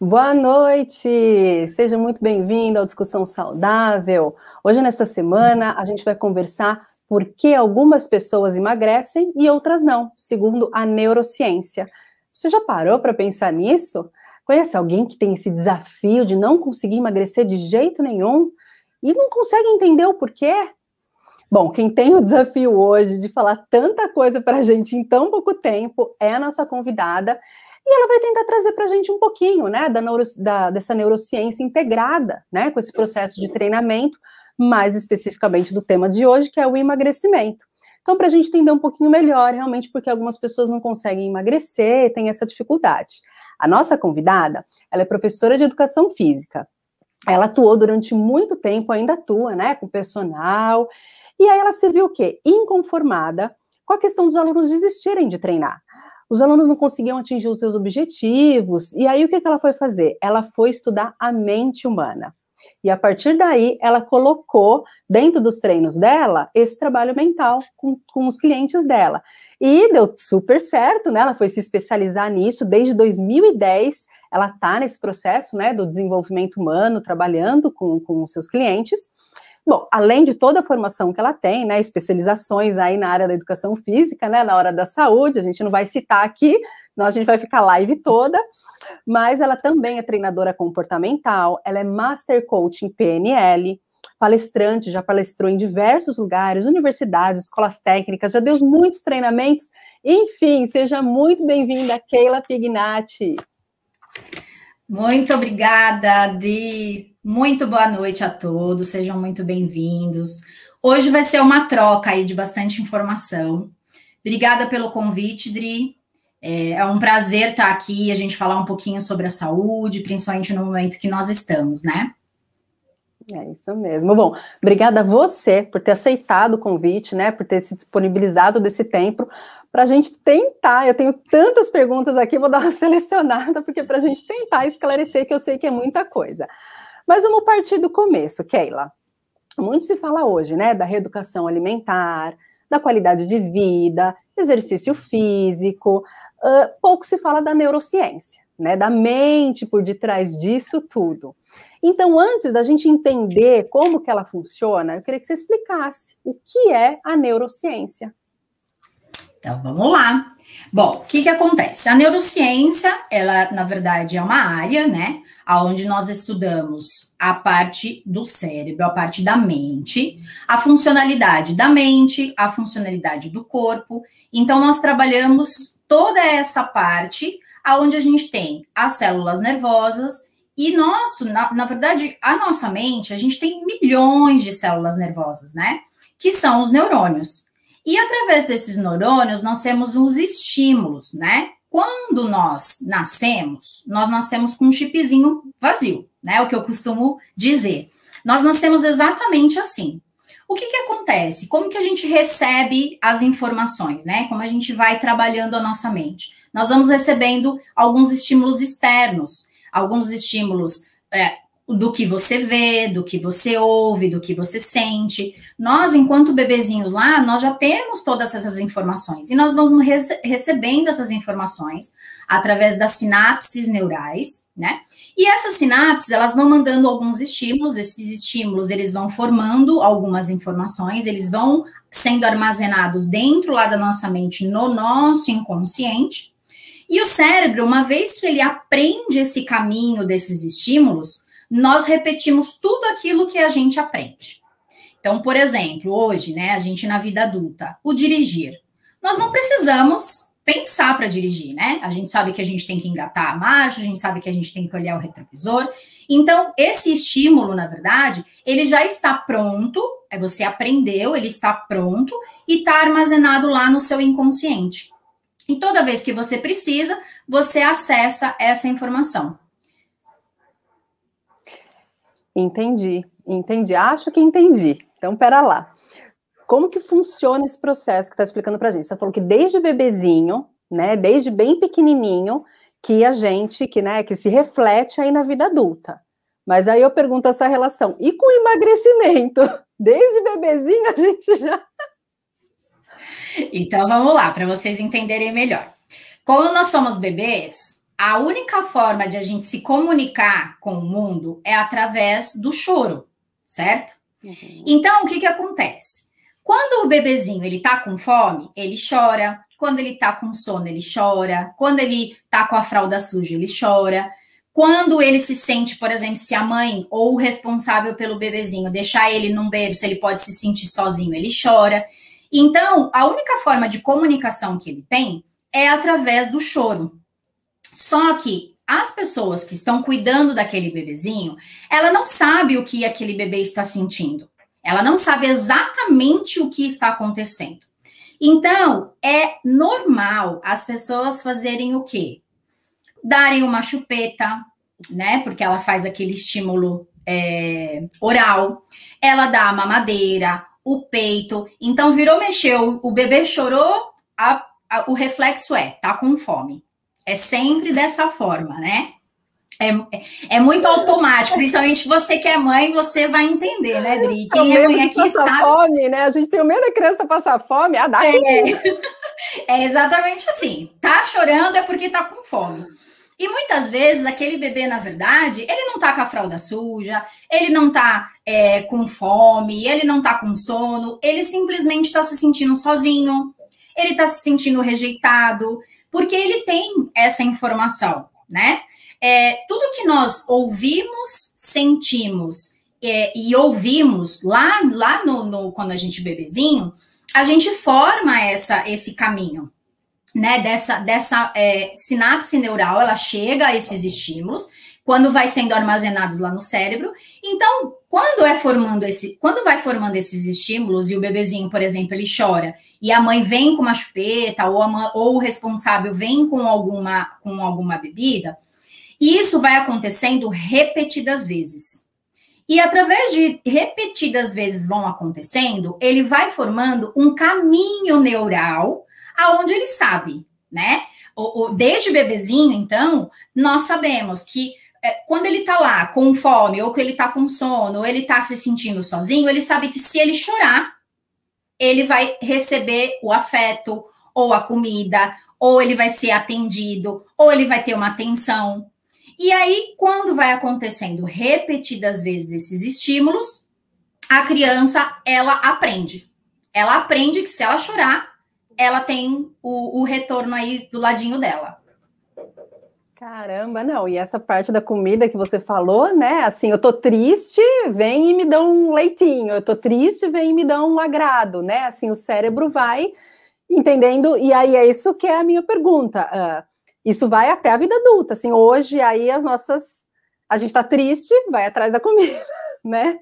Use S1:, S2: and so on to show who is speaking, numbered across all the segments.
S1: Boa noite! Seja muito bem-vindo ao Discussão Saudável. Hoje, nessa semana, a gente vai conversar por que algumas pessoas emagrecem e outras não, segundo a neurociência. Você já parou para pensar nisso? Conhece alguém que tem esse desafio de não conseguir emagrecer de jeito nenhum e não consegue entender o porquê? Bom, quem tem o desafio hoje de falar tanta coisa para a gente em tão pouco tempo é a nossa convidada e ela vai tentar trazer para a gente um pouquinho, né, da, neuro, da, dessa neurociência integrada, né, com esse processo de treinamento, mais especificamente do tema de hoje, que é o emagrecimento. Então, para a gente entender um pouquinho melhor, realmente, porque algumas pessoas não conseguem emagrecer, tem essa dificuldade. A nossa convidada, ela é professora de educação física. Ela atuou durante muito tempo, ainda atua, né, com personal. E aí ela se viu o quê? Inconformada com a questão dos alunos desistirem de treinar os alunos não conseguiam atingir os seus objetivos. E aí o que, que ela foi fazer? Ela foi estudar a mente humana. E a partir daí, ela colocou dentro dos treinos dela esse trabalho mental com, com os clientes dela. E deu super certo, né? Ela foi se especializar nisso desde 2010. Ela está nesse processo né, do desenvolvimento humano, trabalhando com, com os seus clientes. Bom, além de toda a formação que ela tem, né, especializações aí na área da educação física, né, na hora da saúde, a gente não vai citar aqui, senão a gente vai ficar live toda, mas ela também é treinadora comportamental, ela é Master Coach em PNL, palestrante, já palestrou em diversos lugares, universidades, escolas técnicas, já deu muitos treinamentos, enfim, seja muito bem-vinda, Keila Pignatti.
S2: Muito obrigada, Adri. Muito boa noite a todos, sejam muito bem-vindos. Hoje vai ser uma troca aí de bastante informação. Obrigada pelo convite, Dri. É, é um prazer estar aqui e a gente falar um pouquinho sobre a saúde, principalmente no momento que nós estamos, né?
S1: É isso mesmo. Bom, obrigada a você por ter aceitado o convite, né? Por ter se disponibilizado desse tempo para a gente tentar. Eu tenho tantas perguntas aqui, vou dar uma selecionada, porque para a gente tentar esclarecer, que eu sei que é muita coisa. Mas vamos partir do começo, Keila. Muito se fala hoje, né, da reeducação alimentar, da qualidade de vida, exercício físico, uh, pouco se fala da neurociência, né, da mente por detrás disso tudo. Então, antes da gente entender como que ela funciona, eu queria que você explicasse o que é a neurociência.
S2: Então, vamos lá. Bom, o que que acontece? A neurociência, ela, na verdade, é uma área, né, onde nós estudamos a parte do cérebro, a parte da mente, a funcionalidade da mente, a funcionalidade do corpo. Então, nós trabalhamos toda essa parte aonde a gente tem as células nervosas e nosso, na, na verdade, a nossa mente, a gente tem milhões de células nervosas, né? Que são os neurônios. E através desses neurônios, nós temos os estímulos, né? Quando nós nascemos, nós nascemos com um chipzinho vazio, né? O que eu costumo dizer. Nós nascemos exatamente assim. O que, que acontece? Como que a gente recebe as informações, né? Como a gente vai trabalhando a nossa mente? Nós vamos recebendo alguns estímulos externos, alguns estímulos é, do que você vê, do que você ouve, do que você sente. Nós, enquanto bebezinhos lá, nós já temos todas essas informações e nós vamos rece recebendo essas informações através das sinapses neurais, né? E essas sinapses, elas vão mandando alguns estímulos, esses estímulos, eles vão formando algumas informações, eles vão sendo armazenados dentro lá da nossa mente, no nosso inconsciente. E o cérebro, uma vez que ele aprende esse caminho desses estímulos, nós repetimos tudo aquilo que a gente aprende. Então, por exemplo, hoje, né, a gente na vida adulta, o dirigir. Nós não precisamos pensar para dirigir, né? A gente sabe que a gente tem que engatar a marcha, a gente sabe que a gente tem que olhar o retrovisor. Então, esse estímulo, na verdade, ele já está pronto, é você aprendeu, ele está pronto e está armazenado lá no seu inconsciente. E toda vez que você precisa, você acessa essa informação.
S1: Entendi, entendi. Acho que entendi. Então, pera lá. Como que funciona esse processo que está explicando para a gente? Você falou que desde bebezinho, né, desde bem pequenininho, que a gente, que, né, que se reflete aí na vida adulta. Mas aí eu pergunto essa relação. E com emagrecimento? Desde bebezinho a gente já.
S2: Então vamos lá, para vocês entenderem melhor. Quando nós somos bebês, a única forma de a gente se comunicar com o mundo é através do choro, certo? Uhum. Então, o que que acontece? Quando o bebezinho ele tá com fome, ele chora. Quando ele tá com sono, ele chora. Quando ele tá com a fralda suja, ele chora. Quando ele se sente, por exemplo, se a mãe ou o responsável pelo bebezinho deixar ele num berço, ele pode se sentir sozinho, ele chora. Então, a única forma de comunicação que ele tem é através do choro. Só que as pessoas que estão cuidando daquele bebezinho, ela não sabe o que aquele bebê está sentindo. Ela não sabe exatamente o que está acontecendo. Então, é normal as pessoas fazerem o quê? Darem uma chupeta, né? Porque ela faz aquele estímulo é, oral. Ela dá a mamadeira, o peito. Então, virou, mexeu, o bebê chorou, a, a, o reflexo é, tá com fome. É sempre dessa forma, né? É, é muito automático, principalmente você que é mãe, você vai entender, né, Dri?
S1: Quem é mãe aqui sabe. fome, né? A gente tem o medo da criança passar fome, ah, dá
S2: é, é exatamente assim. Tá chorando é porque tá com fome. E muitas vezes aquele bebê, na verdade, ele não tá com a fralda suja, ele não tá é, com fome, ele não tá com sono, ele simplesmente tá se sentindo sozinho, ele tá se sentindo rejeitado, porque ele tem essa informação, né? É, tudo que nós ouvimos, sentimos é, e ouvimos lá, lá no, no, quando a gente é bebezinho, a gente forma essa, esse caminho, né? Dessa, dessa é, sinapse neural, ela chega a esses estímulos quando vai sendo armazenados lá no cérebro. Então, quando é formando esse, quando vai formando esses estímulos e o bebezinho, por exemplo, ele chora e a mãe vem com uma chupeta ou, mãe, ou o responsável vem com alguma com alguma bebida, isso vai acontecendo repetidas vezes. E através de repetidas vezes vão acontecendo, ele vai formando um caminho neural aonde ele sabe, né? Desde bebezinho, então, nós sabemos que quando ele tá lá com fome, ou que ele tá com sono, ou ele tá se sentindo sozinho, ele sabe que se ele chorar, ele vai receber o afeto, ou a comida, ou ele vai ser atendido, ou ele vai ter uma atenção. E aí, quando vai acontecendo repetidas vezes esses estímulos, a criança ela aprende. Ela aprende que se ela chorar, ela tem o, o retorno aí do ladinho dela.
S1: Caramba, não. E essa parte da comida que você falou, né? Assim, eu tô triste, vem e me dá um leitinho. Eu tô triste, vem e me dá um agrado, né? Assim, o cérebro vai entendendo. E aí é isso que é a minha pergunta. Uh, isso vai até a vida adulta. Assim, hoje aí as nossas, a gente tá triste, vai atrás da comida, né?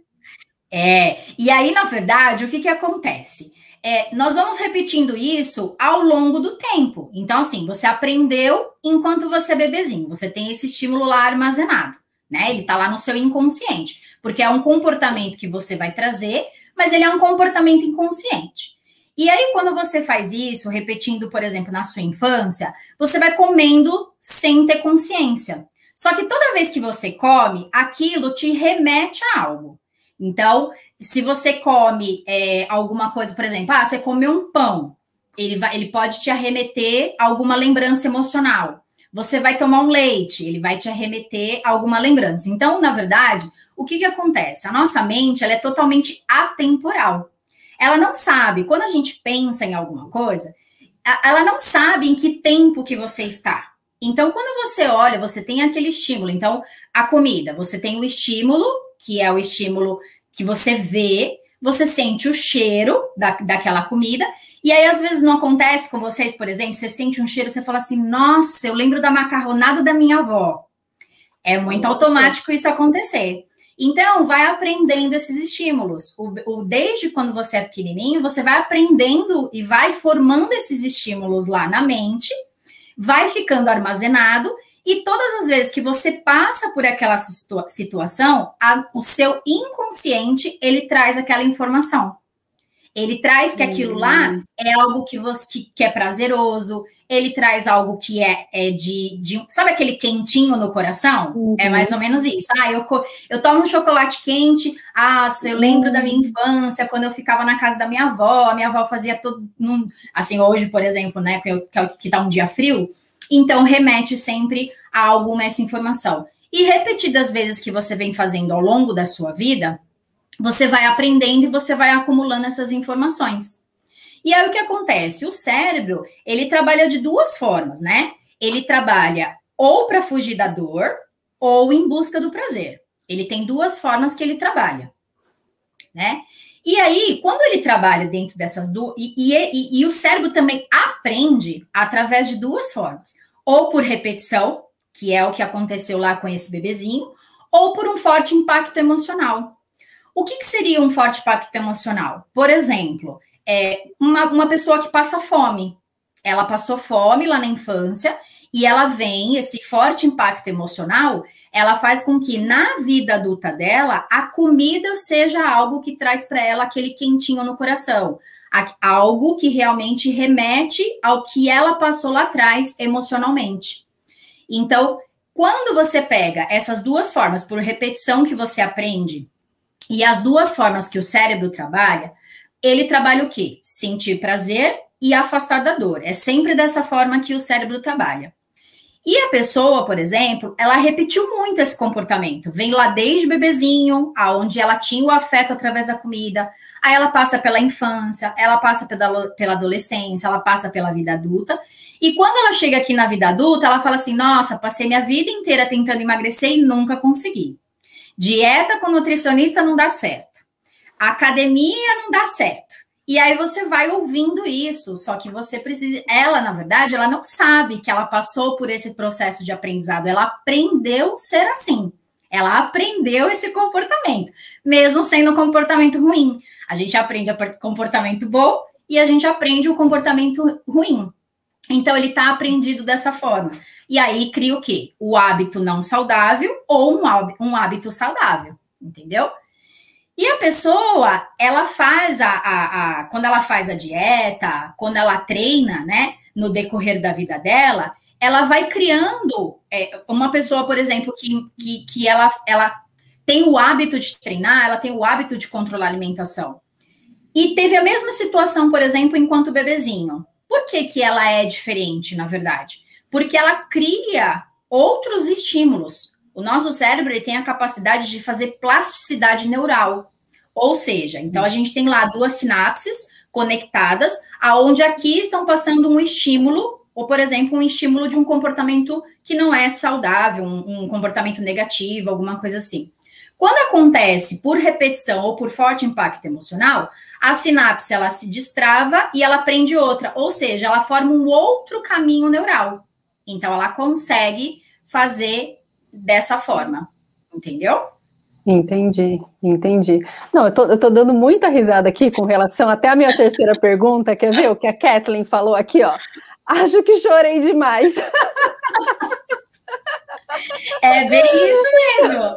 S2: É. E aí, na verdade, o que que acontece? É, nós vamos repetindo isso ao longo do tempo. Então, assim, você aprendeu enquanto você é bebezinho, você tem esse estímulo lá armazenado, né? Ele tá lá no seu inconsciente, porque é um comportamento que você vai trazer, mas ele é um comportamento inconsciente. E aí, quando você faz isso, repetindo, por exemplo, na sua infância, você vai comendo sem ter consciência. Só que toda vez que você come, aquilo te remete a algo. Então, se você come é, alguma coisa, por exemplo, ah, você comeu um pão, ele, vai, ele pode te arremeter a alguma lembrança emocional. Você vai tomar um leite, ele vai te arremeter a alguma lembrança. Então, na verdade, o que, que acontece? A nossa mente ela é totalmente atemporal. Ela não sabe, quando a gente pensa em alguma coisa, ela não sabe em que tempo que você está. Então, quando você olha, você tem aquele estímulo. Então, a comida, você tem o estímulo, que é o estímulo que você vê, você sente o cheiro da, daquela comida, e aí às vezes não acontece com vocês, por exemplo, você sente um cheiro, você fala assim, nossa, eu lembro da macarronada da minha avó. É muito automático isso acontecer. Então, vai aprendendo esses estímulos. O, o, desde quando você é pequenininho, você vai aprendendo e vai formando esses estímulos lá na mente, vai ficando armazenado, e todas as vezes que você passa por aquela situa situação, a, o seu inconsciente ele traz aquela informação. Ele traz que aquilo lá uhum. é algo que você que, que é prazeroso, ele traz algo que é, é de, de, Sabe aquele quentinho no coração? É uhum. É mais ou menos isso. Ah, eu, eu tomo um chocolate quente. Ah, eu lembro da minha uhum. infância, quando eu ficava na casa da minha avó. A minha avó fazia todo. Num, assim, hoje, por exemplo, né, que, eu, que, que tá um dia frio Então, remete sempre a alguma essa informação. E repetidas vezes que você vem fazendo ao longo da sua vida, você vai aprendendo e você vai acumulando essas informações. E aí o que acontece? O cérebro, ele trabalha de duas formas, né? Ele trabalha ou para fugir da dor ou em busca do prazer. Ele tem duas formas que ele trabalha, né? E aí, quando ele trabalha dentro dessas duas, e, e, e, o cérebro também aprende através de duas formas: ou por repetição, que é o que aconteceu lá com esse bebezinho, ou por um forte impacto emocional. O que, que seria um forte impacto emocional? Por exemplo, é uma, uma pessoa que passa fome. Ela passou fome lá na infância e ela vem, esse forte impacto emocional, ela faz com que na vida adulta dela a comida seja algo que traz para ela aquele quentinho no coração, algo que realmente remete ao que ela passou lá atrás emocionalmente. Então, quando você pega essas duas formas por repetição que você aprende e as duas formas que o cérebro trabalha, ele trabalha o quê? Sentir prazer e afastar da dor. É sempre dessa forma que o cérebro trabalha. E a pessoa, por exemplo, ela repetiu muito esse comportamento. Vem lá desde bebezinho, aonde ela tinha o afeto através da comida. Aí ela passa pela infância, ela passa pela, pela adolescência, ela passa pela vida adulta. E quando ela chega aqui na vida adulta, ela fala assim: Nossa, passei minha vida inteira tentando emagrecer e nunca consegui. Dieta com nutricionista não dá certo. Academia não dá certo. E aí você vai ouvindo isso, só que você precisa. Ela, na verdade, ela não sabe que ela passou por esse processo de aprendizado. Ela aprendeu ser assim. Ela aprendeu esse comportamento, mesmo sendo um comportamento ruim. A gente aprende o comportamento bom e a gente aprende o comportamento ruim. Então ele está aprendido dessa forma. E aí cria o quê? O hábito não saudável ou um hábito saudável, entendeu? E a pessoa, ela faz a, a, a, quando ela faz a dieta, quando ela treina, né, no decorrer da vida dela, ela vai criando é, uma pessoa, por exemplo, que, que, que ela, ela tem o hábito de treinar, ela tem o hábito de controlar a alimentação. E teve a mesma situação, por exemplo, enquanto bebezinho. Por que, que ela é diferente, na verdade? Porque ela cria outros estímulos. O nosso cérebro tem a capacidade de fazer plasticidade neural. Ou seja, então a gente tem lá duas sinapses conectadas, aonde aqui estão passando um estímulo, ou por exemplo, um estímulo de um comportamento que não é saudável, um, um comportamento negativo, alguma coisa assim. Quando acontece por repetição ou por forte impacto emocional, a sinapse ela se destrava e ela prende outra, ou seja, ela forma um outro caminho neural. Então ela consegue fazer dessa forma, entendeu?
S1: Entendi, entendi. Não, eu tô, eu tô dando muita risada aqui com relação até a minha terceira pergunta, quer ver o que a Kathleen falou aqui, ó? Acho que chorei demais.
S2: É bem isso mesmo.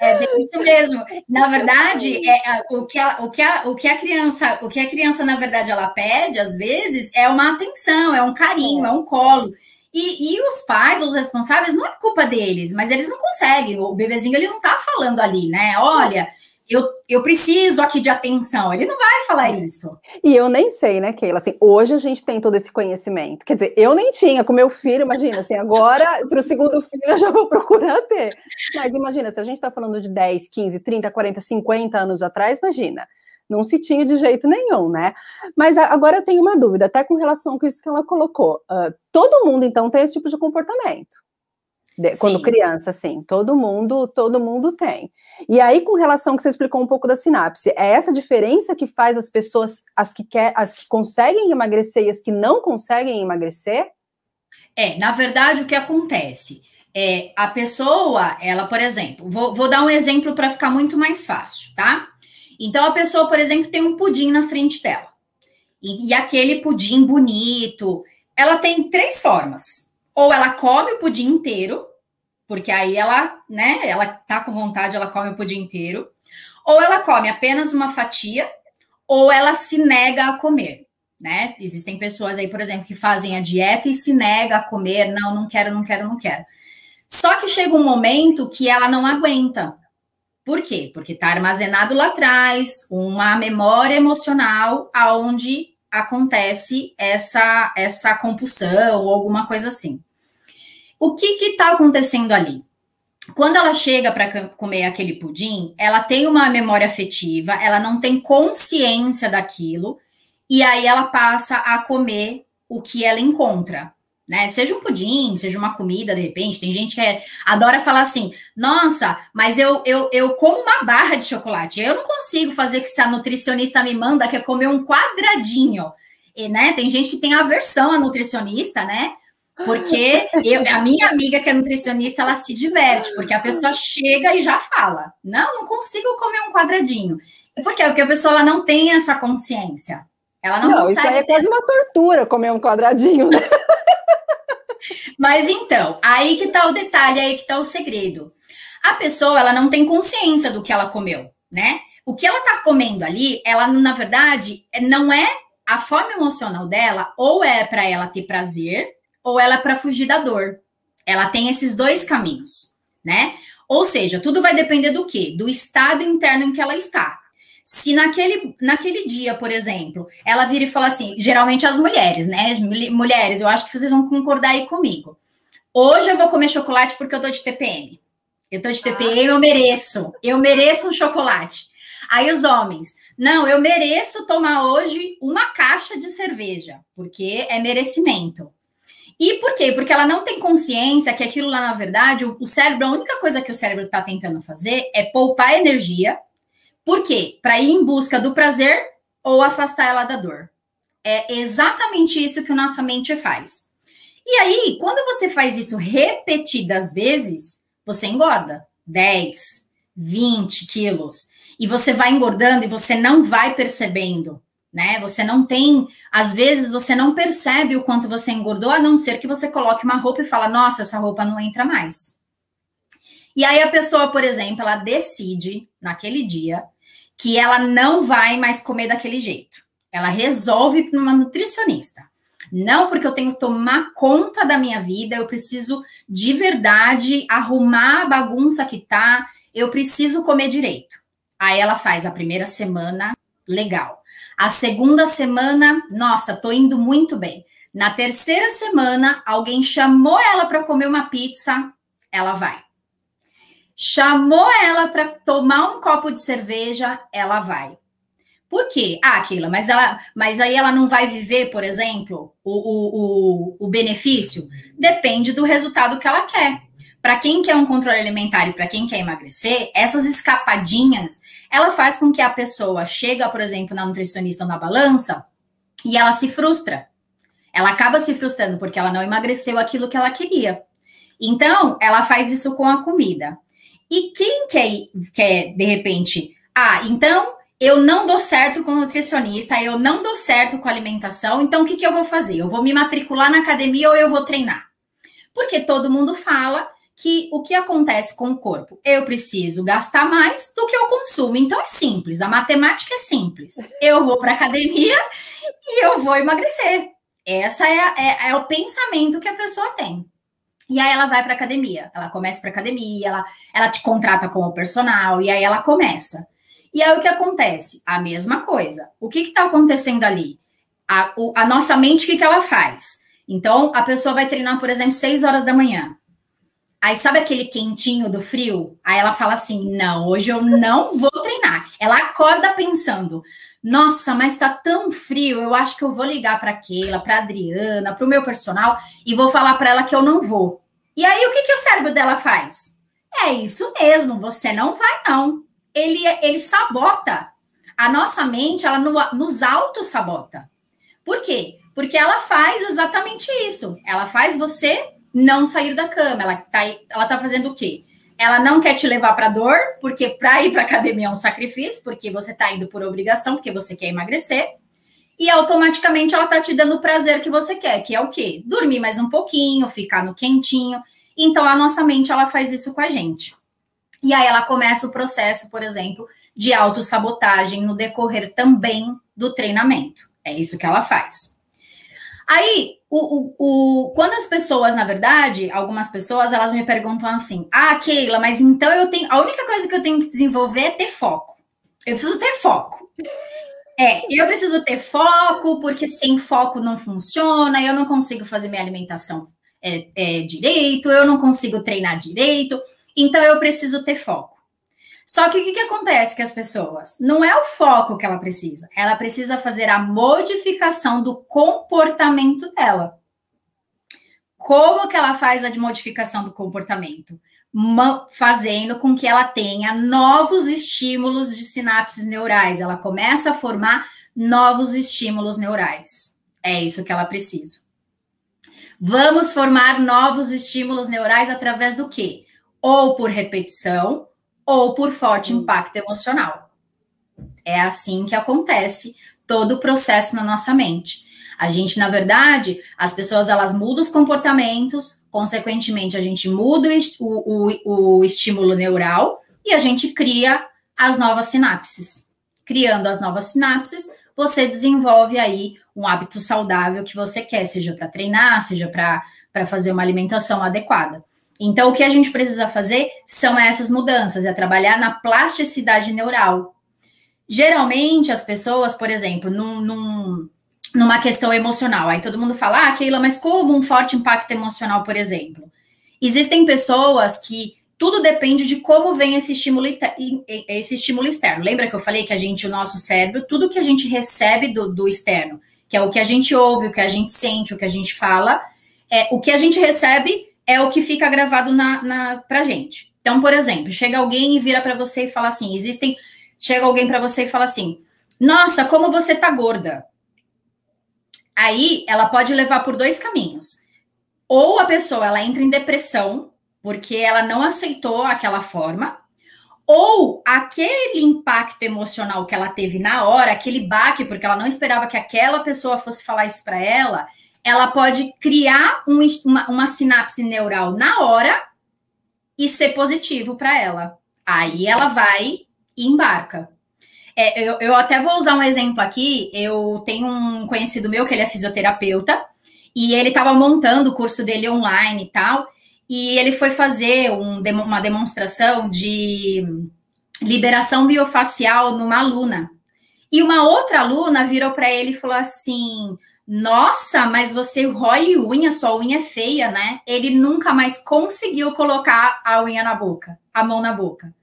S2: É bem isso mesmo. Na verdade, é, o, que a, o, que a, o que a criança, o que a criança, na verdade, ela pede, às vezes, é uma atenção, é um carinho, é um colo. E, e, os pais, os responsáveis, não é culpa deles, mas eles não conseguem. O bebezinho ele não tá falando ali, né? Olha, eu, eu preciso aqui de atenção. Ele não vai falar isso.
S1: E eu nem sei, né, Keila? Assim, hoje a gente tem todo esse conhecimento. Quer dizer, eu nem tinha com meu filho, imagina, assim, agora para o segundo filho eu já vou procurar ter. Mas imagina, se a gente está falando de 10, 15, 30, 40, 50 anos atrás, imagina não se tinha de jeito nenhum, né? Mas agora eu tenho uma dúvida, até com relação com isso que ela colocou. Uh, todo mundo, então, tem esse tipo de comportamento. De, quando criança, sim, todo mundo, todo mundo tem. E aí, com relação que você explicou um pouco da sinapse, é essa diferença que faz as pessoas, as que, quer, as que conseguem emagrecer e as que não conseguem emagrecer?
S2: É, na verdade, o que acontece? É, a pessoa, ela, por exemplo, vou, vou dar um exemplo para ficar muito mais fácil, tá? Então, a pessoa, por exemplo, tem um pudim na frente dela. E, e aquele pudim bonito, ela tem três formas. Ou ela come o pudim inteiro, porque aí ela, né, ela tá com vontade, ela come o pudim inteiro. Ou ela come apenas uma fatia, ou ela se nega a comer, né? Existem pessoas aí, por exemplo, que fazem a dieta e se nega a comer, não, não quero, não quero, não quero. Só que chega um momento que ela não aguenta, por quê? Porque está armazenado lá atrás uma memória emocional aonde acontece essa essa compulsão ou alguma coisa assim. O que está acontecendo ali? Quando ela chega para comer aquele pudim, ela tem uma memória afetiva, ela não tem consciência daquilo, e aí ela passa a comer o que ela encontra né? Seja um pudim, seja uma comida, de repente. Tem gente que é, adora falar assim: nossa, mas eu, eu, eu como uma barra de chocolate. Eu não consigo fazer que se a nutricionista me manda, que é comer um quadradinho. E, né? Tem gente que tem aversão a nutricionista, né? Porque eu, a minha amiga que é nutricionista, ela se diverte, porque a pessoa chega e já fala: não, não consigo comer um quadradinho. Por quê? Porque a pessoa ela não tem essa consciência. Ela não, não consegue.
S1: Isso aí é quase uma tortura comer um quadradinho, né?
S2: Mas então, aí que tá o detalhe, aí que tá o segredo. A pessoa, ela não tem consciência do que ela comeu, né? O que ela tá comendo ali, ela, na verdade, não é a forma emocional dela, ou é para ela ter prazer, ou ela é para fugir da dor. Ela tem esses dois caminhos, né? Ou seja, tudo vai depender do quê? Do estado interno em que ela está. Se naquele, naquele dia, por exemplo, ela vira e fala assim, geralmente as mulheres, né? Mulheres, eu acho que vocês vão concordar aí comigo. Hoje eu vou comer chocolate porque eu tô de TPM. Eu tô de TPM, ah. eu mereço. Eu mereço um chocolate. Aí os homens, não, eu mereço tomar hoje uma caixa de cerveja, porque é merecimento. E por quê? Porque ela não tem consciência que aquilo lá, na verdade, o, o cérebro, a única coisa que o cérebro está tentando fazer é poupar energia por quê? Para ir em busca do prazer ou afastar ela da dor. É exatamente isso que a nossa mente faz. E aí, quando você faz isso repetidas vezes, você engorda 10, 20 quilos. E você vai engordando e você não vai percebendo, né? Você não tem, às vezes você não percebe o quanto você engordou, a não ser que você coloque uma roupa e fala: "Nossa, essa roupa não entra mais". E aí a pessoa, por exemplo, ela decide naquele dia que ela não vai mais comer daquele jeito. Ela resolve ir para uma nutricionista. Não porque eu tenho que tomar conta da minha vida, eu preciso de verdade arrumar a bagunça que tá, eu preciso comer direito. Aí ela faz a primeira semana, legal. A segunda semana, nossa, tô indo muito bem. Na terceira semana, alguém chamou ela para comer uma pizza, ela vai chamou ela para tomar um copo de cerveja, ela vai. Por quê? Ah, Keila, mas, ela, mas aí ela não vai viver, por exemplo, o, o, o, benefício? Depende do resultado que ela quer. Para quem quer um controle alimentar e para quem quer emagrecer, essas escapadinhas, ela faz com que a pessoa chega, por exemplo, na nutricionista ou na balança e ela se frustra. Ela acaba se frustrando porque ela não emagreceu aquilo que ela queria. Então, ela faz isso com a comida. E quem quer, quer, de repente, ah, então eu não dou certo com nutricionista, eu não dou certo com alimentação, então o que, que eu vou fazer? Eu vou me matricular na academia ou eu vou treinar? Porque todo mundo fala que o que acontece com o corpo? Eu preciso gastar mais do que eu consumo. Então é simples, a matemática é simples. Eu vou para academia e eu vou emagrecer. Essa é, é, é o pensamento que a pessoa tem. E aí ela vai para academia, ela começa para academia, ela, ela te contrata como personal, e aí ela começa. E aí o que acontece? A mesma coisa. O que está acontecendo ali? A, o, a nossa mente, o que, que ela faz? Então, a pessoa vai treinar, por exemplo, 6 horas da manhã. Aí sabe aquele quentinho do frio? Aí ela fala assim: não, hoje eu não vou treinar. Ela acorda pensando: nossa, mas tá tão frio, eu acho que eu vou ligar para Keila, para Adriana, para o meu personal e vou falar para ela que eu não vou. E aí o que, que o cérebro dela faz? É isso mesmo, você não vai não. Ele ele sabota. A nossa mente, ela no, nos auto sabota. Por quê? Porque ela faz exatamente isso. Ela faz você não sair da cama. Ela tá, ela tá fazendo o quê? Ela não quer te levar para dor, porque para ir para academia é um sacrifício, porque você está indo por obrigação, porque você quer emagrecer. E automaticamente ela está te dando o prazer que você quer, que é o quê? Dormir mais um pouquinho, ficar no quentinho. Então a nossa mente ela faz isso com a gente. E aí ela começa o processo, por exemplo, de autossabotagem no decorrer também do treinamento. É isso que ela faz. Aí o, o, o, quando as pessoas, na verdade, algumas pessoas, elas me perguntam assim: Ah, Keila, mas então eu tenho. A única coisa que eu tenho que desenvolver é ter foco. Eu preciso ter foco. É, eu preciso ter foco, porque sem foco não funciona, eu não consigo fazer minha alimentação é, é, direito, eu não consigo treinar direito, então eu preciso ter foco. Só que o que, que acontece com as pessoas? Não é o foco que ela precisa, ela precisa fazer a modificação do comportamento dela. Como que ela faz a modificação do comportamento? fazendo com que ela tenha novos estímulos de sinapses neurais. Ela começa a formar novos estímulos neurais. É isso que ela precisa. Vamos formar novos estímulos neurais através do quê? Ou por repetição, ou por forte hum. impacto emocional. É assim que acontece todo o processo na nossa mente. A gente, na verdade, as pessoas elas mudam os comportamentos, consequentemente, a gente muda o, o, o estímulo neural e a gente cria as novas sinapses. Criando as novas sinapses, você desenvolve aí um hábito saudável que você quer, seja para treinar, seja para fazer uma alimentação adequada. Então, o que a gente precisa fazer são essas mudanças, é trabalhar na plasticidade neural. Geralmente, as pessoas, por exemplo, num, num, numa questão emocional, aí todo mundo fala, ah, Keila, mas como um forte impacto emocional, por exemplo? Existem pessoas que tudo depende de como vem esse estímulo, esse estímulo externo. Lembra que eu falei que a gente, o nosso cérebro, tudo que a gente recebe do, do externo, que é o que a gente ouve, o que a gente sente, o que a gente fala, é o que a gente recebe é o que fica gravado na, na gente. Então, por exemplo, chega alguém e vira para você e fala assim: existem. Chega alguém para você e fala assim: Nossa, como você tá gorda. Aí ela pode levar por dois caminhos. Ou a pessoa ela entra em depressão porque ela não aceitou aquela forma, ou aquele impacto emocional que ela teve na hora, aquele baque, porque ela não esperava que aquela pessoa fosse falar isso para ela, ela pode criar um, uma, uma sinapse neural na hora e ser positivo para ela. Aí ela vai e embarca. É, eu, eu, até vou usar um exemplo aqui. Eu tenho um conhecido meu que ele é fisioterapeuta e ele estava montando o curso dele online e tal. E ele foi fazer um, uma demonstração de liberação biofacial numa aluna. E uma outra aluna virou para ele e falou assim: nossa, mas você rói unha, sua unha é feia, né? Ele nunca mais conseguiu colocar a unha na boca, a mão na boca.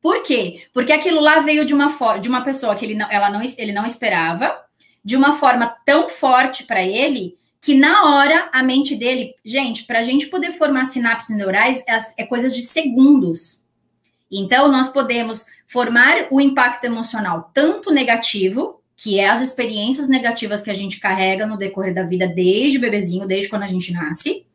S2: Por quê? Porque aquilo lá veio de uma de uma pessoa que ele não, ela não, ele não esperava, de uma forma tão forte para ele que na hora a mente dele, gente, para a gente poder formar sinapses neurais é, é coisas de segundos. Então nós podemos formar o impacto emocional tanto negativo que é as experiências negativas que a gente carrega no decorrer da vida desde bebezinho, desde quando a gente nasce.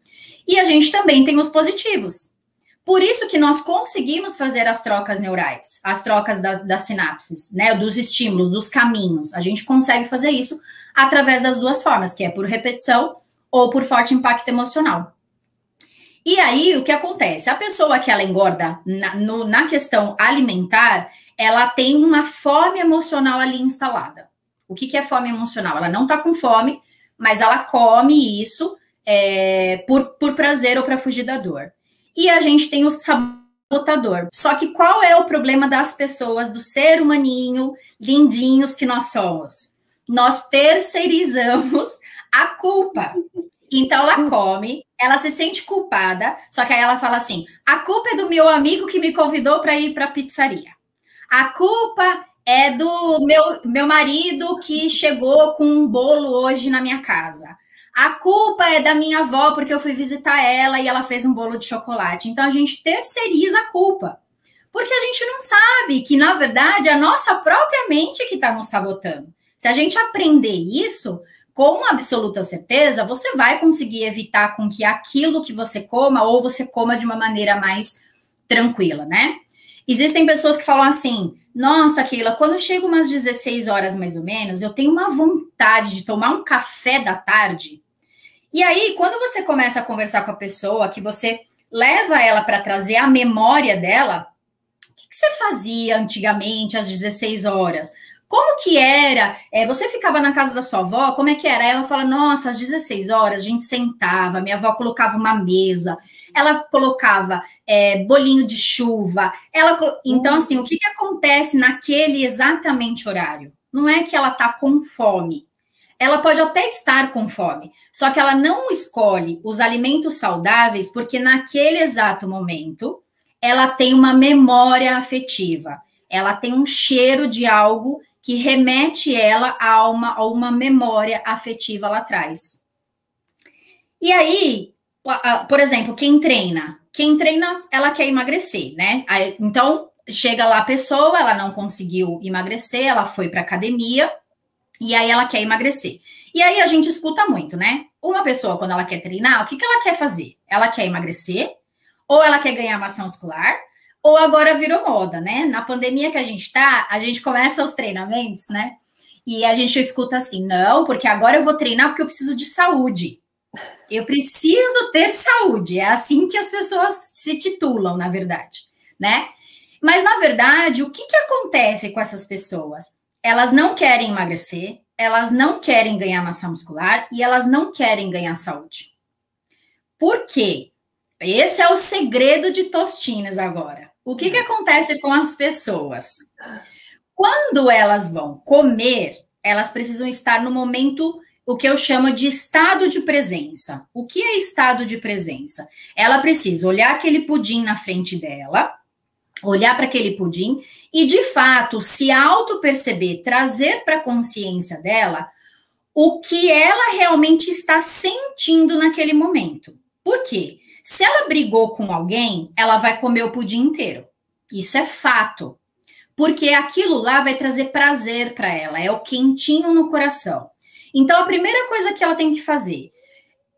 S2: E a gente também tem os positivos. Por isso que nós conseguimos fazer as trocas neurais, as trocas das, das sinapses, né, dos estímulos, dos caminhos. A gente consegue fazer isso através das duas formas, que é por repetição ou por forte impacto emocional. E aí, o que acontece? A pessoa que ela engorda na, no, na questão alimentar, ela tem uma fome emocional ali instalada. O que, que é fome emocional? Ela não está com fome, mas ela come isso é, por, por prazer ou para fugir da dor. E a gente tem o sabotador. Só que qual é o problema das pessoas, do ser humaninho, lindinhos que nós somos? Nós terceirizamos a culpa. Então ela come, ela se sente culpada, só que aí ela fala assim: a culpa é do meu amigo que me convidou para ir para a pizzaria. A culpa é do meu, meu marido que chegou com um bolo hoje na minha casa. A culpa é da minha avó, porque eu fui visitar ela e ela fez um bolo de chocolate. Então a gente terceiriza a culpa. Porque a gente não sabe que, na verdade, é a nossa própria mente que está nos sabotando. Se a gente aprender isso, com absoluta certeza, você vai conseguir evitar com que aquilo que você coma, ou você coma de uma maneira mais tranquila, né? Existem pessoas que falam assim: nossa, Keila, quando chega umas 16 horas mais ou menos, eu tenho uma vontade de tomar um café da tarde. E aí, quando você começa a conversar com a pessoa, que você leva ela para trazer a memória dela, o que, que, você fazia antigamente às 16 horas? Como que era? É, você ficava na casa da sua avó? Como é que era? Ela fala: Nossa, às 16 horas a gente sentava, minha avó colocava uma mesa, ela colocava é, bolinho de chuva. Ela, então, hum. assim, o que, que acontece naquele exatamente horário? Não é que ela tá com fome, ela pode até estar com fome, só que ela não escolhe os alimentos saudáveis porque naquele exato momento ela tem uma memória afetiva, ela tem um cheiro de algo que remete ela a uma, a uma memória afetiva lá atrás. E aí, por exemplo, quem treina? Quem treina, ela quer emagrecer, né? Então, chega lá a pessoa, ela não conseguiu emagrecer, ela foi para academia e aí ela quer emagrecer. E aí a gente escuta muito, né? Uma pessoa, quando ela quer treinar, o que, que ela quer fazer? Ela quer emagrecer, ou ela quer ganhar massa muscular, ou agora virou moda, né? Na pandemia que a gente tá, a gente começa os treinamentos, né? E a gente escuta assim: não, porque agora eu vou treinar porque eu preciso de saúde. Eu preciso ter saúde. É assim que as pessoas se titulam, na verdade, né? Mas, na verdade, o que, que acontece com essas pessoas? Elas não querem emagrecer, elas não querem ganhar massa muscular e elas não querem ganhar saúde. Por quê? Esse é o segredo de Tostinas agora. O que, que acontece com as pessoas? Quando elas vão comer, elas precisam estar no momento, o que eu chamo de estado de presença. O que é estado de presença? Ela precisa olhar aquele pudim na frente dela, olhar para aquele pudim e, de fato, se auto-perceber, trazer para a consciência dela o que ela realmente está sentindo naquele momento. Por quê? Se ela brigou com alguém, ela vai comer o pudim inteiro. Isso é fato. Porque aquilo lá vai trazer prazer para ela, é o quentinho no coração. Então, a primeira coisa que ela tem que fazer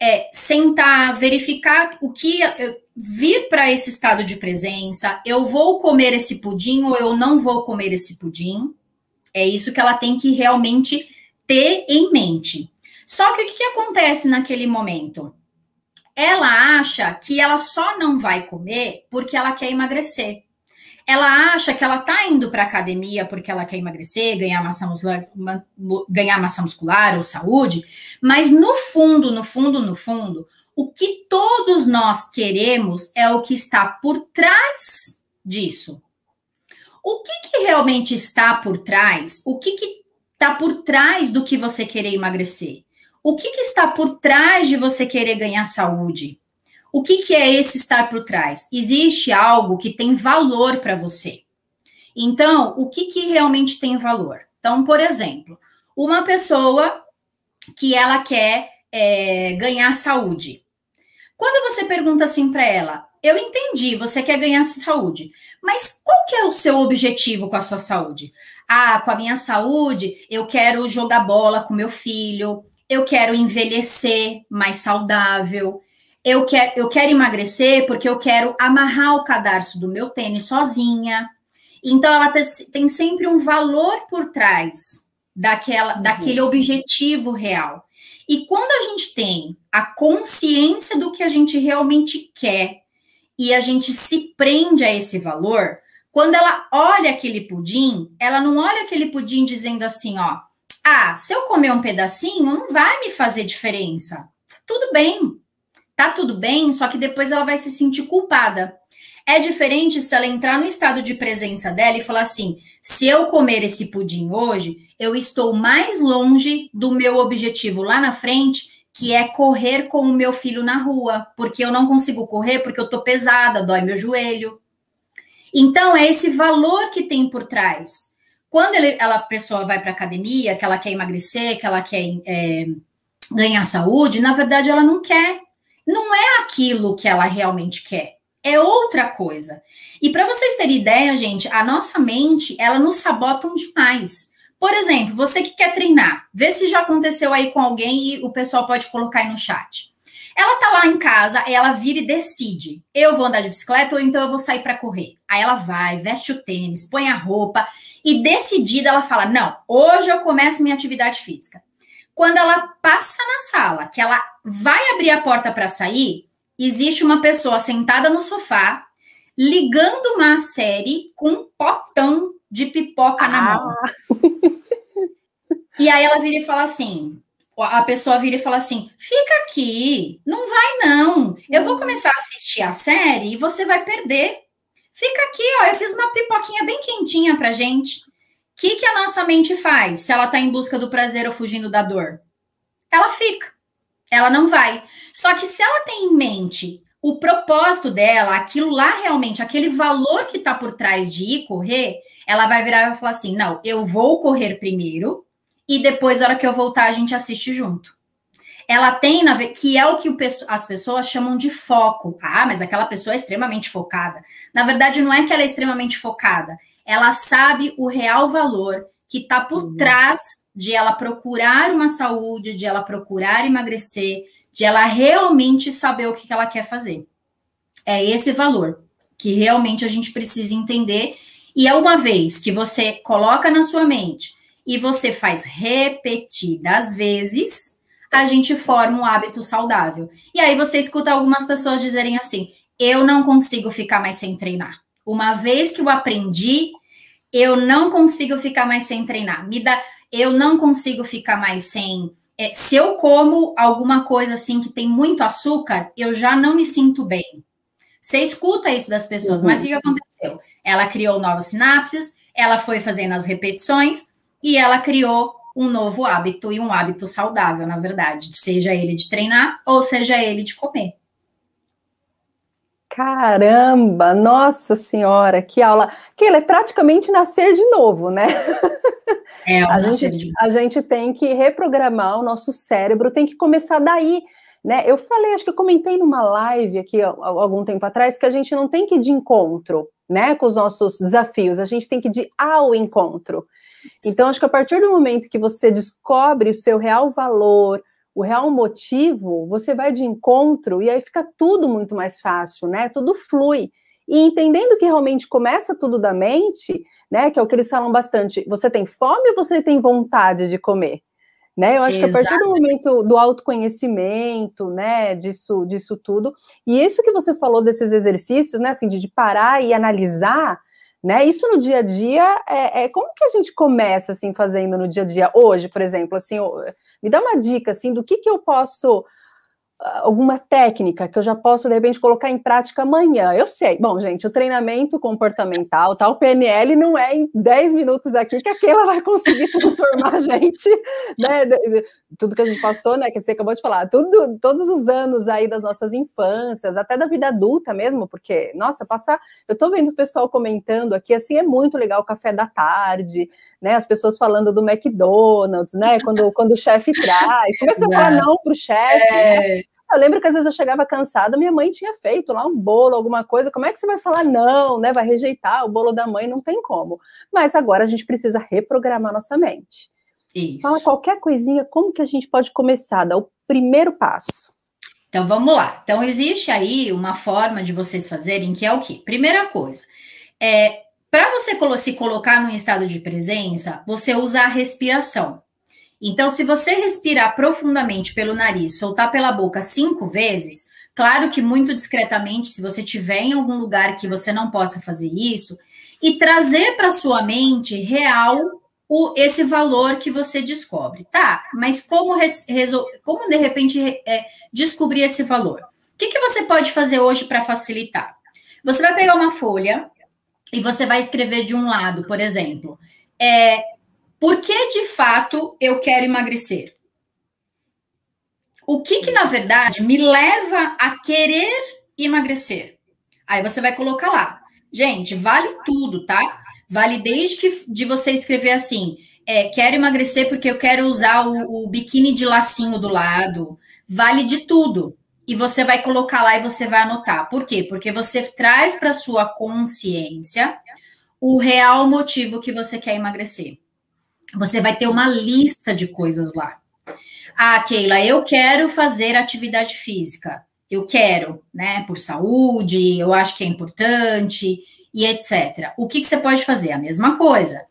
S2: é sentar, verificar o que vir para esse estado de presença, eu vou comer esse pudim ou eu não vou comer esse pudim. É isso que ela tem que realmente ter em mente. Só que o que, que acontece naquele momento? Ela acha que ela só não vai comer porque ela quer emagrecer. Ela acha que ela está indo para academia porque ela quer emagrecer, ganhar massa muscular, ganhar massa muscular ou saúde, mas no fundo, no fundo, no fundo, o que todos nós queremos é o que está por trás disso. O que, que realmente está por trás? O que está por trás do que você querer emagrecer? O que, que está por trás de você querer ganhar saúde? O que, que é esse estar por trás? Existe algo que tem valor para você. Então, o que, que realmente tem valor? Então, por exemplo, uma pessoa que ela quer é, ganhar saúde. Quando você pergunta assim para ela, eu entendi, você quer ganhar saúde, mas qual que é o seu objetivo com a sua saúde? Ah, com a minha saúde, eu quero jogar bola com meu filho, eu quero envelhecer mais saudável, eu quero, eu quero emagrecer porque eu quero amarrar o cadarço do meu tênis sozinha. Então, ela tem sempre um valor por trás daquela, uhum. daquele objetivo real. E quando a gente tem a consciência do que a gente realmente quer e a gente se prende a esse valor, quando ela olha aquele pudim, ela não olha aquele pudim dizendo assim, ó, ah, se eu comer um pedacinho, não vai me fazer diferença. Tudo bem. Tá tudo bem, só que depois ela vai se sentir culpada. É diferente se ela entrar no estado de presença dela e falar assim: se eu comer esse pudim hoje, eu estou mais longe do meu objetivo lá na frente, que é correr com o meu filho na rua, porque eu não consigo correr porque eu tô pesada, dói meu joelho. Então é esse valor que tem por trás. Quando ele, ela, a pessoa vai para academia, que ela quer emagrecer, que ela quer é, ganhar saúde, na verdade ela não quer. Não é aquilo que ela realmente quer. É outra coisa. E para vocês terem ideia, gente, a nossa mente, ela nos sabotam demais. Por exemplo, você que quer treinar, vê se já aconteceu aí com alguém e o pessoal pode colocar aí no chat. Ela tá lá em casa, ela vira e decide: eu vou andar de bicicleta ou então eu vou sair para correr. Aí ela vai, veste o tênis, põe a roupa e decidida ela fala: "Não, hoje eu começo minha atividade física". Quando ela passa na sala, que ela vai abrir a porta para sair, existe uma pessoa sentada no sofá ligando uma série com um potão de pipoca ah. na mão. e aí ela vira e fala assim: a pessoa vira e fala assim: fica aqui, não vai não. Eu vou começar a assistir a série e você vai perder. Fica aqui, ó, eu fiz uma pipoquinha bem quentinha pra gente. Que, que a nossa mente faz se ela tá em busca do prazer ou fugindo da dor? ela fica. Ela não vai. Só que se ela tem em mente o propósito dela, aquilo lá realmente, aquele valor que está por trás de ir correr, ela vai virar e falar assim: não, eu vou correr primeiro e depois, na hora que eu voltar, a gente assiste junto. Ela tem, na que é o que as pessoas chamam de foco. Ah, mas aquela pessoa é extremamente focada. Na verdade, não é que ela é extremamente focada. Ela sabe o real valor que está por uhum. trás de ela procurar uma saúde, de ela procurar emagrecer, de ela realmente saber o que, que ela quer fazer. É esse valor que realmente a gente precisa entender. E é uma vez que você coloca na sua mente e você faz repetidas vezes, a gente forma um hábito saudável. E aí você escuta algumas pessoas dizerem assim: eu não consigo ficar mais sem treinar. Uma vez que eu aprendi, eu não consigo ficar mais sem treinar. Me dá, eu não consigo ficar mais sem é, se eu como alguma coisa assim que tem muito açúcar, eu já não me sinto bem. Você escuta isso das pessoas, uhum. mas o que aconteceu? Ela criou novas sinapses, ela foi fazendo as repetições e ela criou um novo hábito e um hábito saudável, na verdade, seja ele de treinar ou seja ele de comer.
S1: Caramba, nossa senhora, que aula. Que é praticamente nascer de novo, né? É, a gente, de... a gente tem que reprogramar o nosso cérebro, tem que começar daí. Né? Eu falei, acho que eu comentei numa live aqui algum tempo atrás que a gente não tem que ir de encontro, né, com os nossos desafios, a gente tem que ir de ao encontro. Então, acho que a partir do momento que você descobre o seu real valor, o real motivo, você vai de encontro e aí fica tudo muito mais fácil, né? Tudo flui. E entendendo que realmente começa tudo da mente, né? Que é o que eles falam bastante. Você tem fome ou você tem vontade de comer? Né? Eu acho Exato. que a partir do momento do autoconhecimento, né, disso, disso tudo, e isso que você falou desses exercícios, né, assim, de, de parar e analisar, né? Isso no dia a dia é, é, como que a gente começa assim fazendo no dia a dia hoje, por exemplo, assim, me dá uma dica assim do que que eu posso alguma técnica que eu já posso, de repente, colocar em prática amanhã. Eu sei. Bom, gente, o treinamento comportamental, tal, tá, PNL não é em 10 minutos aqui que aquela vai conseguir transformar a gente, né? Tudo que a gente passou, né? Que você acabou de falar, tudo, todos os anos aí das nossas infâncias, até da vida adulta mesmo, porque, nossa, passar. Eu tô vendo o pessoal comentando aqui, assim, é muito legal o café da tarde, né? As pessoas falando do McDonald's, né? Quando, quando o chefe traz. Como é que você fala não pro chefe? É. Né? Eu lembro que às vezes eu chegava cansada, minha mãe tinha feito lá um bolo, alguma coisa. Como é que você vai falar não, né? Vai rejeitar o bolo da mãe? Não tem como. Mas agora a gente precisa reprogramar nossa mente. Isso. Fala qualquer coisinha, como que a gente pode começar? Dar o primeiro passo.
S2: Então vamos lá. Então existe aí uma forma de vocês fazerem que é o quê? Primeira coisa, é para você se colocar num estado de presença, você usa a respiração. Então, se você respirar profundamente pelo nariz, soltar pela boca cinco vezes, claro que muito discretamente, se você tiver em algum lugar que você não possa fazer isso, e trazer para sua mente real o, esse valor que você descobre, tá? Mas como, como de repente é, descobrir esse valor? O que, que você pode fazer hoje para facilitar? Você vai pegar uma folha e você vai escrever de um lado, por exemplo, é, por que de fato eu quero emagrecer? O que que na verdade me leva a querer emagrecer? Aí você vai colocar lá. Gente, vale tudo, tá? Vale desde que de você escrever assim, é, quero emagrecer porque eu quero usar o, o biquíni de lacinho do lado. Vale de tudo. E você vai colocar lá e você vai anotar. Por quê? Porque você traz para sua consciência o real motivo que você quer emagrecer você vai ter uma lista de coisas lá. Ah, Keila, eu quero fazer atividade física. Eu quero, né? Por saúde, eu acho que é importante e etc. O que, que você pode fazer? A mesma coisa.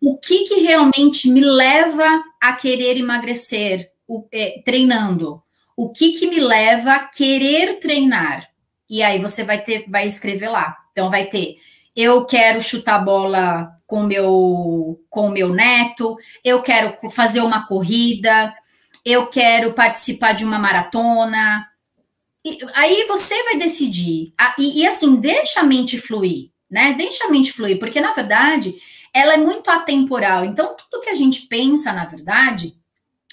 S2: O que, que realmente me leva a querer emagrecer o, é, treinando? O que, que me leva a querer treinar? E aí você vai ter, vai escrever lá. Então vai ter, eu quero chutar bola com meu com meu neto, eu quero fazer uma corrida, eu quero participar de uma maratona. E, aí você vai decidir. E, e, assim, deixa a mente fluir, né? Deixa a mente fluir, porque na verdade ela é muito atemporal. Então, tudo que a gente pensa, na verdade,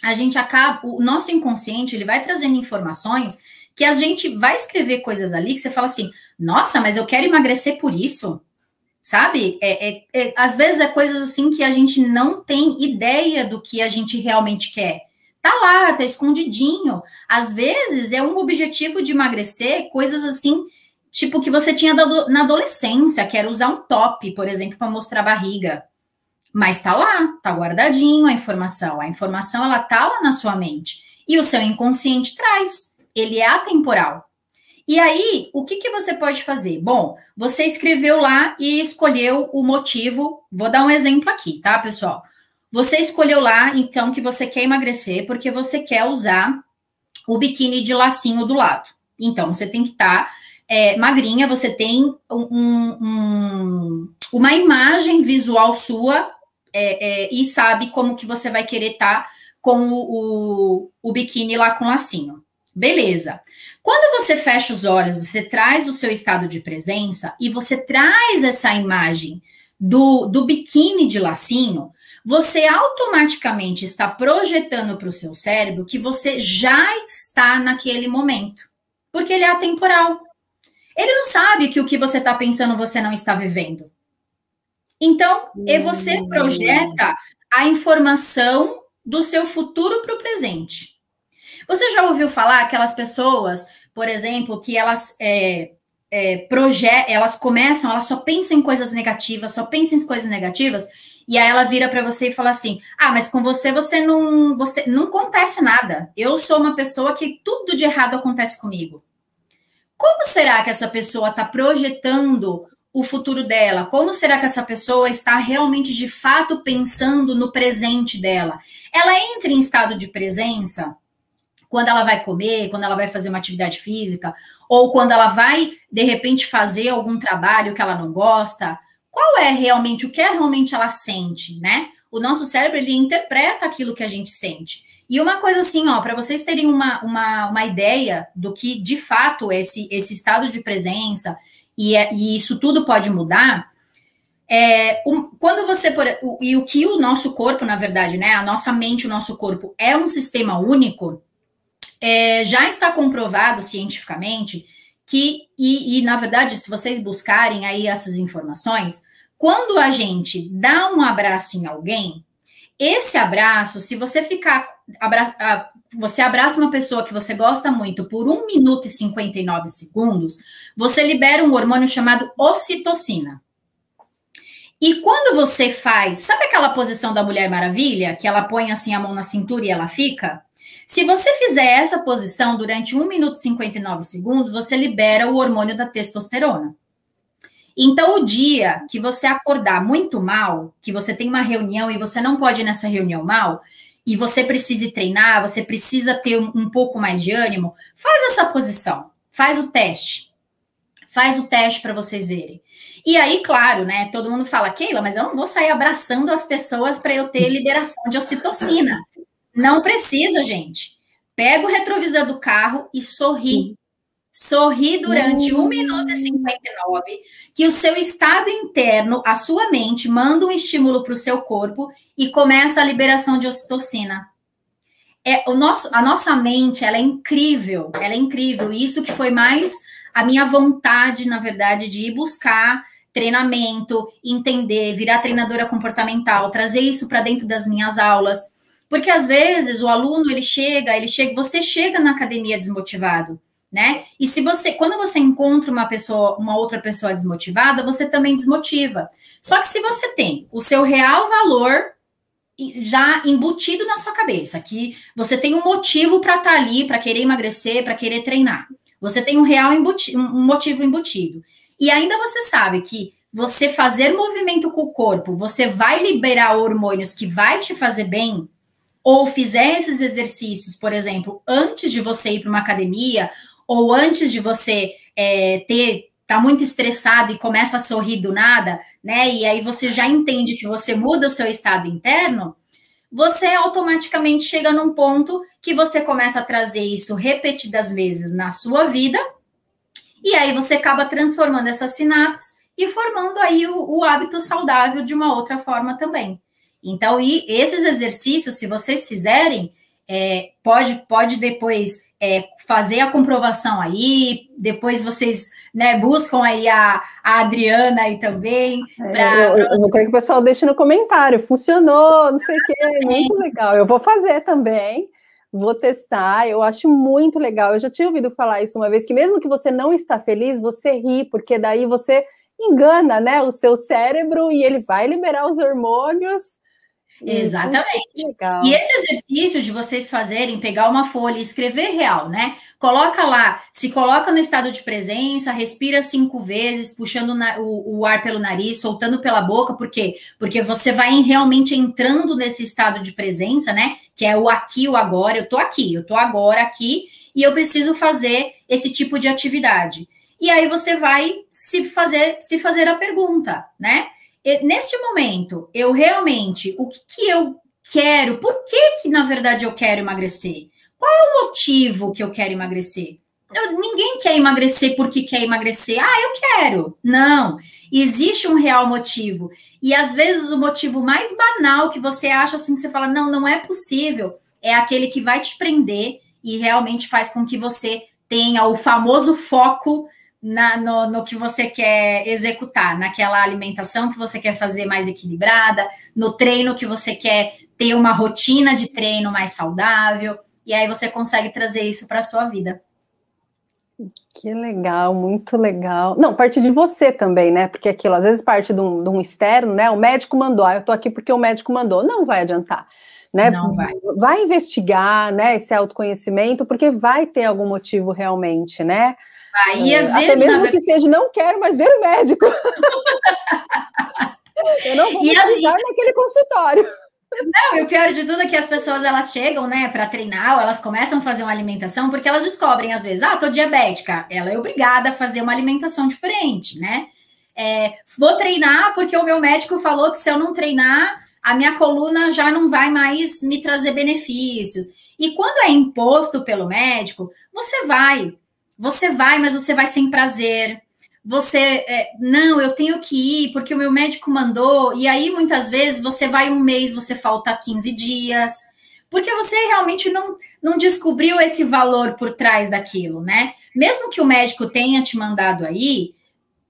S2: a gente acaba, o nosso inconsciente, ele vai trazendo informações que a gente vai escrever coisas ali que você fala assim, nossa, mas eu quero emagrecer por isso, sabe? É, é, é, às vezes é coisas assim que a gente não tem ideia do que a gente realmente quer. Tá lá, tá escondidinho. Às vezes é um objetivo de emagrecer, coisas assim, tipo que você tinha na adolescência, que era usar um top, por exemplo, para mostrar a barriga. Mas tá lá, tá guardadinho a informação. A informação ela tá lá na sua mente. E o seu inconsciente traz. Ele é atemporal. E aí, o que, que você pode fazer? Bom, você escreveu lá e escolheu o motivo. Vou dar um exemplo aqui, tá, pessoal? Você escolheu lá, então, que você quer emagrecer porque você quer usar o biquíni de lacinho do lado. Então, você tem que estar tá, é, magrinha, você tem um, um, uma imagem visual sua é, é, e sabe como que você vai querer estar tá com o, o, o biquíni lá com lacinho. Beleza. Quando você fecha os olhos, você traz o seu estado de presença e você traz essa imagem do, do biquíni de lacinho, você automaticamente está projetando para o seu cérebro que você já está naquele momento, porque ele é atemporal. Ele não sabe que o que você está pensando você não está vivendo. Então, e você hum. projeta a informação do seu futuro para o presente. Você já ouviu falar aquelas pessoas, por exemplo, que elas é, é, projet, elas começam, elas só pensam em coisas negativas, só pensam em coisas negativas, e aí ela vira para você e fala assim: "Ah, mas com você você não, você não acontece nada. Eu sou uma pessoa que tudo de errado acontece comigo." Como será que essa pessoa está projetando o futuro dela? Como será que essa pessoa está realmente de fato pensando no presente dela? Ela entra em estado de presença quando ela vai comer, quando ela vai fazer uma atividade física, ou quando ela vai de repente fazer algum trabalho que ela não gosta. Qual é realmente o que é realmente ela sente, né? O nosso cérebro ele interpreta aquilo que a gente sente. E uma coisa assim, ó, para vocês terem uma, uma, uma ideia do que de fato esse, esse estado de presença, e, é, e isso tudo pode mudar. É, um, quando você por, o, e o que o nosso corpo, na verdade, né, a nossa mente, o nosso corpo é um sistema único, é, já está comprovado cientificamente que e, e, na verdade, se vocês buscarem aí essas informações, quando a gente dá um abraço em alguém, esse abraço, se você ficar abra, você abraça uma pessoa que você gosta muito por 1 minuto e 59 segundos, você libera um hormônio chamado ocitocina. E quando você faz, sabe aquela posição da Mulher Maravilha, que ela põe assim a mão na cintura e ela fica? Se você fizer essa posição durante 1 minuto e 59 segundos, você libera o hormônio da testosterona. Então, o dia que você acordar muito mal, que você tem uma reunião e você não pode ir nessa reunião mal, e você precise treinar, você precisa ter um, um pouco mais de ânimo, faz essa posição, faz o teste. Faz o teste para vocês verem. E aí, claro, né? Todo mundo fala, Keila, mas eu não vou sair abraçando as pessoas para eu ter liberação de ocitocina. Não precisa, gente. Pega o retrovisor do carro e sorri. Sorri durante 1 minuto e 59, que o seu estado interno, a sua mente, manda um estímulo para o seu corpo e começa a liberação de ocitocina. É, o nosso, a nossa mente, ela é incrível, ela é incrível. Isso que foi mais a minha vontade, na verdade, de ir buscar treinamento, entender, virar treinadora comportamental, trazer isso para dentro das minhas aulas. Porque às vezes o aluno ele chega, ele chega, você chega na academia desmotivado né? E se você, quando você encontra uma pessoa, uma outra pessoa desmotivada, você também desmotiva. Só que se você tem o seu real valor já embutido na sua cabeça, que você tem um motivo para estar tá ali, para querer emagrecer, para querer treinar. Você tem um real embuti um motivo embutido. E ainda você sabe que você fazer movimento com o corpo, você vai liberar hormônios que vai te fazer bem, ou fizer esses exercícios, por exemplo, antes de você ir para uma academia, ou antes de você é, ter tá muito estressado e começa a sorrir do nada, né? E aí você já entende que você muda o seu estado interno, você automaticamente chega num ponto que você começa a trazer isso repetidas vezes na sua vida, e aí você acaba transformando essas sinapses e formando aí o, o hábito saudável de uma outra forma também. Então, e esses exercícios, se vocês fizerem, é, pode, pode depois é, fazer a comprovação aí, depois vocês né, buscam aí a, a Adriana aí também.
S1: É, pra, eu, eu, eu, quero que o pessoal deixe no comentário, funcionou, não sei o que, muito legal. Eu vou fazer também, vou testar, eu acho muito legal. Eu já tinha ouvido falar isso uma vez, que mesmo que você não está feliz, você ri, porque daí você engana né, o seu cérebro e ele vai liberar os hormônios
S2: Exatamente. E esse exercício de vocês fazerem, pegar uma folha e escrever real, né? Coloca lá, se coloca no estado de presença, respira cinco vezes, puxando o, o, ar pelo nariz, soltando pela boca, por quê? Porque você vai realmente entrando nesse estado de presença, né? Que é o aqui, o agora. Eu tô aqui, eu tô agora aqui e eu preciso fazer esse tipo de atividade. E aí você vai se fazer, se fazer a pergunta, né? Nesse momento, eu realmente, o que, que eu quero, por que que, na verdade, eu quero emagrecer? Qual é o motivo que eu quero emagrecer? Eu, ninguém quer emagrecer porque quer emagrecer. Ah, eu quero. Não. Existe um real motivo. E às vezes o motivo mais banal que você acha assim, que você fala, não, não é possível, é aquele que vai te prender e realmente faz com que você tenha o famoso foco na, no, no, que você quer executar, naquela alimentação que você quer fazer mais equilibrada, no treino que você quer ter uma rotina de treino mais saudável, e aí você consegue trazer isso para a sua vida.
S1: Que legal, muito legal. Não, parte de você também, né? Porque aquilo às vezes parte de um, de um externo, né? O médico mandou, ah, eu tô aqui porque o médico mandou. Não vai adiantar, né?
S2: Não vai.
S1: Vai investigar, né? Esse autoconhecimento, porque vai ter algum motivo realmente, né?
S2: Aí, às vezes. Até
S1: mesmo na... que seja, não quero mais ver o médico. eu não vou precisar assim... naquele consultório.
S2: Não, e o pior de tudo é que as pessoas elas chegam, né, para treinar, elas começam a fazer uma alimentação porque elas descobrem às vezes, ah, tô diabética, ela é obrigada a fazer uma alimentação diferente, né? É, vou treinar porque o meu médico falou que se eu não treinar, a minha coluna já não vai mais me trazer benefícios. E quando é imposto pelo médico, você vai, você vai, mas você vai sem prazer. Você, é, não, eu tenho que ir porque o meu médico mandou. E aí, muitas vezes, você vai um mês, você falta 15 dias, porque você realmente não, não descobriu esse valor por trás daquilo, né? Mesmo que o médico tenha te mandado aí,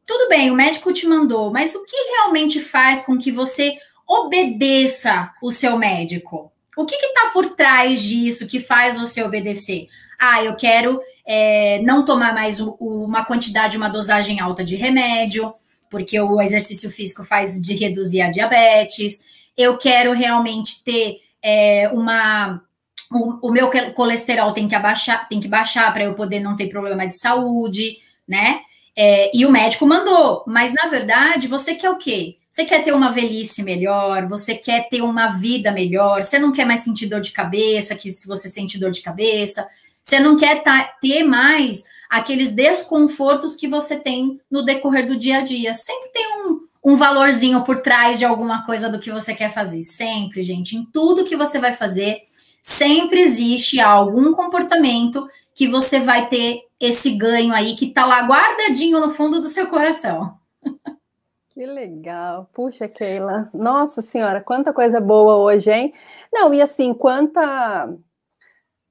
S2: tudo bem, o médico te mandou, mas o que realmente faz com que você obedeça o seu médico? O que está por trás disso que faz você obedecer? Ah, eu quero é, não tomar mais uma quantidade, uma dosagem alta de remédio, porque o exercício físico faz de reduzir a diabetes. Eu quero realmente ter é, uma. O, o, meu colesterol tem que abaixar, tem que baixar para eu poder não ter problema de saúde, né? É, e o médico mandou, mas na verdade você quer o quê? Você quer ter uma velhice melhor, você quer ter uma vida melhor, você não quer mais sentir dor de cabeça, que se você sente dor de cabeça, você não quer ter mais aqueles desconfortos que você tem no decorrer do dia a dia. Sempre tem um, um valorzinho por trás de alguma coisa do que você quer fazer. Sempre, gente. Em tudo que você vai fazer, sempre existe algum comportamento que você vai ter esse ganho aí que tá lá guardadinho no fundo do seu coração.
S1: Que legal. Puxa, Keila. Nossa Senhora, quanta coisa boa hoje, hein? Não, e assim, quanta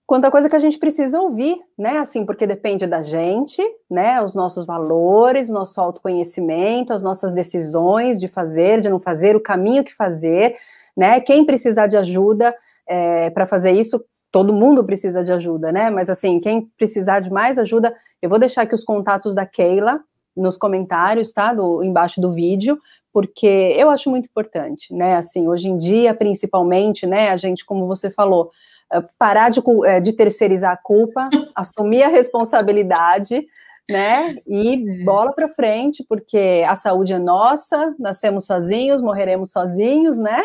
S1: quanta coisa que a gente precisa ouvir, né? Assim, porque depende da gente, né? Os nossos valores, nosso autoconhecimento, as nossas decisões de fazer, de não fazer, o caminho que fazer, né? Quem precisar de ajuda é, para fazer isso, todo mundo precisa de ajuda, né? Mas assim, quem precisar de mais ajuda, eu vou deixar aqui os contatos da Keila nos comentários, tá? Do, embaixo do vídeo, porque eu acho muito importante, né? Assim, hoje em dia, principalmente, né? A gente, como você falou, eh, parar de, eh, de terceirizar a culpa, assumir a responsabilidade, né? E bola para frente, porque a saúde é nossa, nascemos sozinhos, morreremos sozinhos, né?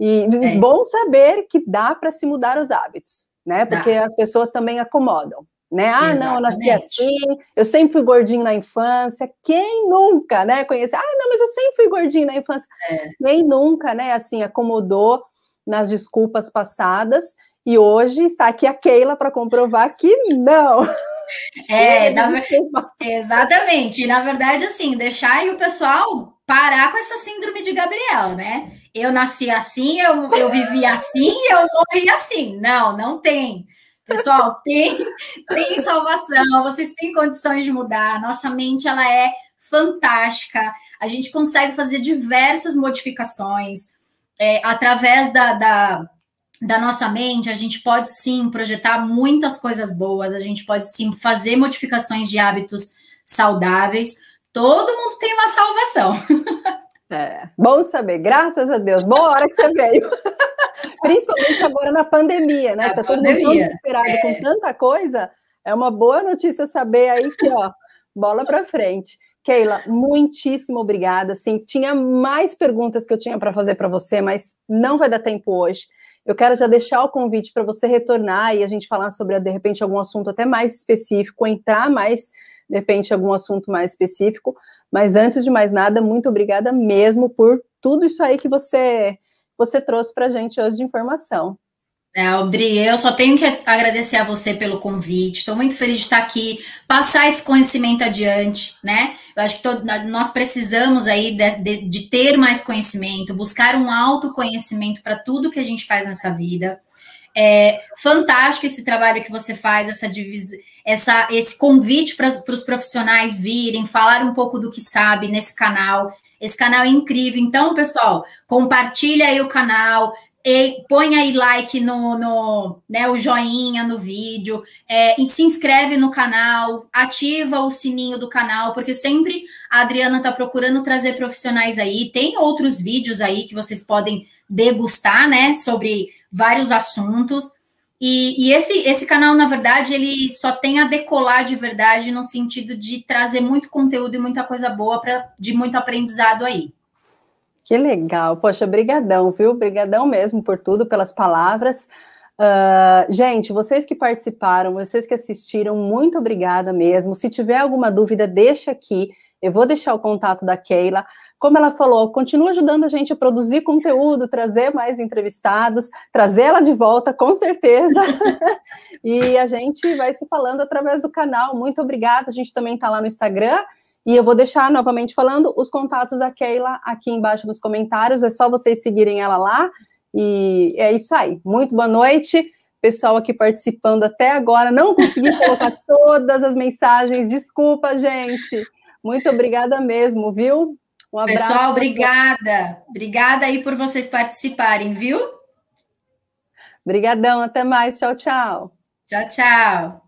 S1: E é. bom saber que dá para se mudar os hábitos, né? Porque dá. as pessoas também acomodam, né? Ah, Exatamente. não, eu nasci assim, eu sempre fui gordinho na infância. Quem nunca, né? Conhecer, ah, não, mas eu sempre fui gordinho na infância. É. Quem nunca, né? Assim, acomodou nas desculpas passadas, e hoje está aqui a Keila para comprovar que não.
S2: É, na, exatamente. Na verdade, assim, deixar aí o pessoal parar com essa síndrome de Gabriel, né? Eu nasci assim, eu, eu vivi assim, eu morri assim. Não, não tem. Pessoal, tem, tem salvação, vocês têm condições de mudar. Nossa mente, ela é fantástica. A gente consegue fazer diversas modificações. É, através da, da, da nossa mente, a gente pode sim projetar muitas coisas boas, a gente pode sim fazer modificações de hábitos saudáveis. Todo mundo tem uma salvação.
S1: É, bom saber, graças a Deus. Boa hora que você veio. Principalmente agora na pandemia, né? Está todo mundo desesperado é. com tanta coisa. É uma boa notícia saber aí que, ó, bola para frente. Keila, muitíssimo obrigada. Sim, tinha mais perguntas que eu tinha para fazer para você, mas não vai dar tempo hoje. Eu quero já deixar o convite para você retornar e a gente falar sobre, de repente, algum assunto até mais específico, entrar mais, de repente, algum assunto mais específico. Mas antes de mais nada, muito obrigada mesmo por tudo isso aí que você você trouxe para a gente hoje de informação.
S2: É, Audrey, eu só tenho que agradecer a você pelo convite. Estou muito feliz de estar aqui, passar esse conhecimento adiante, né? Eu acho que todo, nós precisamos aí de, de, de, ter mais conhecimento, buscar um autoconhecimento para tudo que a gente faz nessa vida. É fantástico esse trabalho que você faz, essa divisão, essa, esse convite para os profissionais virem, falar um pouco do que sabe nesse canal. Esse canal é incrível. Então, pessoal, compartilha aí o canal, e põe aí like no, no né, o joinha no vídeo, é, e se inscreve no canal, ativa o sininho do canal, porque sempre a Adriana está procurando trazer profissionais aí. Tem outros vídeos aí que vocês podem degustar, né, sobre vários assuntos. E, e esse, esse canal, na verdade, ele só tem a decolar de verdade no sentido de trazer muito conteúdo e muita coisa boa pra, de muito aprendizado aí.
S1: Que legal, poxa, brigadão, viu? Brigadão mesmo por tudo, pelas palavras. Uh, gente, vocês que participaram, vocês que assistiram, muito obrigada mesmo. Se tiver alguma dúvida, deixa aqui. Eu vou deixar o contato da Keila. Como ela falou, continua ajudando a gente a produzir conteúdo, trazer mais entrevistados, trazer ela de volta, com certeza. e a gente vai se falando através do canal. Muito obrigada. A gente também está lá no Instagram e eu vou deixar novamente falando os contatos da Keila aqui embaixo nos comentários. É só vocês seguirem ela lá. E é isso aí. Muito boa noite. Pessoal aqui participando até agora. Não consegui colocar todas as mensagens. Desculpa, gente. Muito obrigada mesmo, viu?
S2: Um abraço. Pessoal, obrigada. Obrigada aí por vocês participarem, viu?
S1: Obrigadão. Até mais. Tchau, tchau.
S2: Tchau, tchau.